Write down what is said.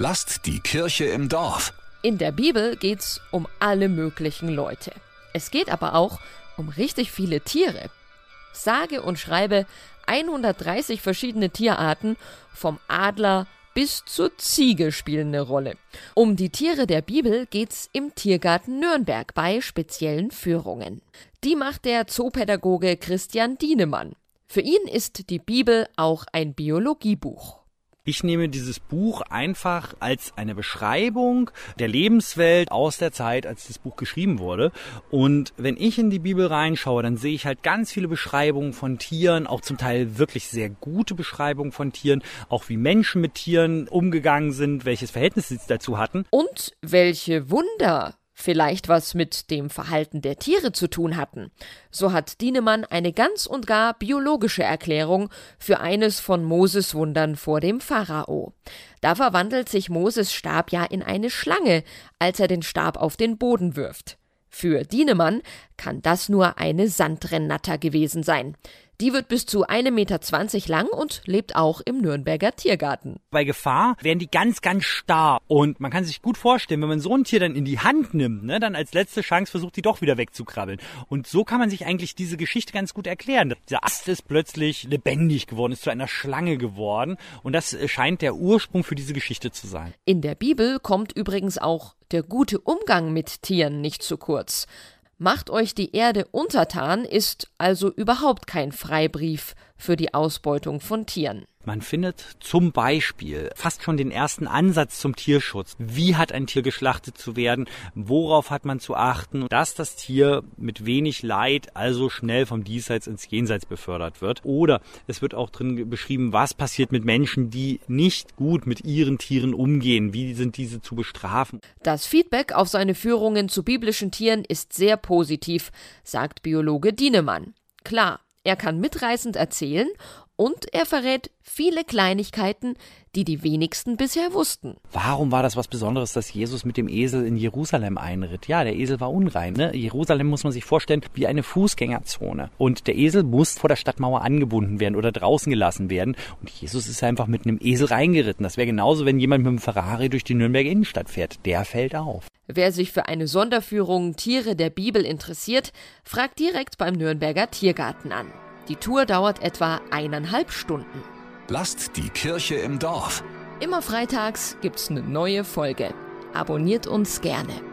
Lasst die Kirche im Dorf. In der Bibel geht's um alle möglichen Leute. Es geht aber auch um richtig viele Tiere. Sage und schreibe 130 verschiedene Tierarten, vom Adler bis zur Ziege spielen eine Rolle. Um die Tiere der Bibel geht's im Tiergarten Nürnberg bei speziellen Führungen. Die macht der Zoopädagoge Christian Dienemann. Für ihn ist die Bibel auch ein Biologiebuch. Ich nehme dieses Buch einfach als eine Beschreibung der Lebenswelt aus der Zeit, als das Buch geschrieben wurde. Und wenn ich in die Bibel reinschaue, dann sehe ich halt ganz viele Beschreibungen von Tieren, auch zum Teil wirklich sehr gute Beschreibungen von Tieren, auch wie Menschen mit Tieren umgegangen sind, welches Verhältnis sie dazu hatten. Und welche Wunder vielleicht was mit dem Verhalten der Tiere zu tun hatten. So hat Dienemann eine ganz und gar biologische Erklärung für eines von Moses Wundern vor dem Pharao. Da verwandelt sich Moses Stab ja in eine Schlange, als er den Stab auf den Boden wirft. Für Dienemann kann das nur eine Sandrennatter gewesen sein. Die wird bis zu 1,20 Meter lang und lebt auch im Nürnberger Tiergarten. Bei Gefahr werden die ganz, ganz starr. Und man kann sich gut vorstellen, wenn man so ein Tier dann in die Hand nimmt, ne, dann als letzte Chance versucht, die doch wieder wegzukrabbeln. Und so kann man sich eigentlich diese Geschichte ganz gut erklären. Dieser Ast ist plötzlich lebendig geworden, ist zu einer Schlange geworden. Und das scheint der Ursprung für diese Geschichte zu sein. In der Bibel kommt übrigens auch der gute Umgang mit Tieren nicht zu kurz. Macht euch die Erde untertan ist also überhaupt kein Freibrief für die Ausbeutung von Tieren. Man findet zum Beispiel fast schon den ersten Ansatz zum Tierschutz. Wie hat ein Tier geschlachtet zu werden? Worauf hat man zu achten, dass das Tier mit wenig Leid also schnell vom Diesseits ins Jenseits befördert wird? Oder es wird auch drin beschrieben, was passiert mit Menschen, die nicht gut mit ihren Tieren umgehen? Wie sind diese zu bestrafen? Das Feedback auf seine Führungen zu biblischen Tieren ist sehr positiv, sagt Biologe Dienemann. Klar, er kann mitreißend erzählen und er verrät viele Kleinigkeiten, die die wenigsten bisher wussten. Warum war das was Besonderes, dass Jesus mit dem Esel in Jerusalem einritt? Ja, der Esel war unrein. Ne? Jerusalem muss man sich vorstellen wie eine Fußgängerzone. Und der Esel muss vor der Stadtmauer angebunden werden oder draußen gelassen werden. Und Jesus ist einfach mit einem Esel reingeritten. Das wäre genauso, wenn jemand mit einem Ferrari durch die Nürnberger Innenstadt fährt. Der fällt auf. Wer sich für eine Sonderführung Tiere der Bibel interessiert, fragt direkt beim Nürnberger Tiergarten an. Die Tour dauert etwa eineinhalb Stunden. Lasst die Kirche im Dorf. Immer freitags gibt's eine neue Folge. Abonniert uns gerne.